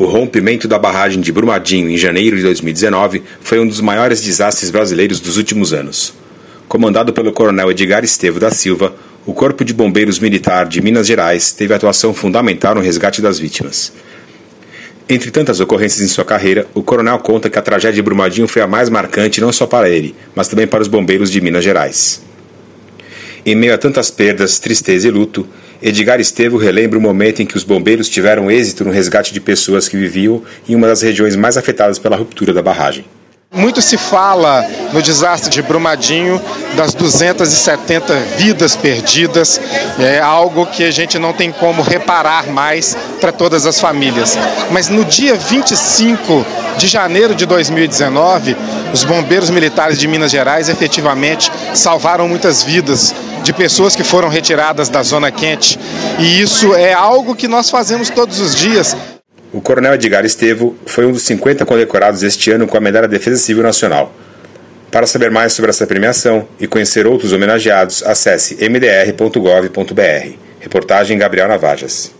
O rompimento da barragem de Brumadinho em janeiro de 2019 foi um dos maiores desastres brasileiros dos últimos anos. Comandado pelo coronel Edgar Estevo da Silva, o Corpo de Bombeiros Militar de Minas Gerais teve atuação fundamental no resgate das vítimas. Entre tantas ocorrências em sua carreira, o coronel conta que a tragédia de Brumadinho foi a mais marcante não só para ele, mas também para os bombeiros de Minas Gerais. Em meio a tantas perdas, tristeza e luto, Edgar Estevo relembra o momento em que os bombeiros tiveram êxito no resgate de pessoas que viviam em uma das regiões mais afetadas pela ruptura da barragem. Muito se fala no desastre de Brumadinho das 270 vidas perdidas, é algo que a gente não tem como reparar mais para todas as famílias. Mas no dia 25 de janeiro de 2019, os bombeiros militares de Minas Gerais efetivamente salvaram muitas vidas de pessoas que foram retiradas da zona quente. E isso é algo que nós fazemos todos os dias. O coronel Edgar Estevo foi um dos 50 condecorados este ano com a Medalha Defesa Civil Nacional. Para saber mais sobre essa premiação e conhecer outros homenageados, acesse mdr.gov.br. Reportagem Gabriel Navajas.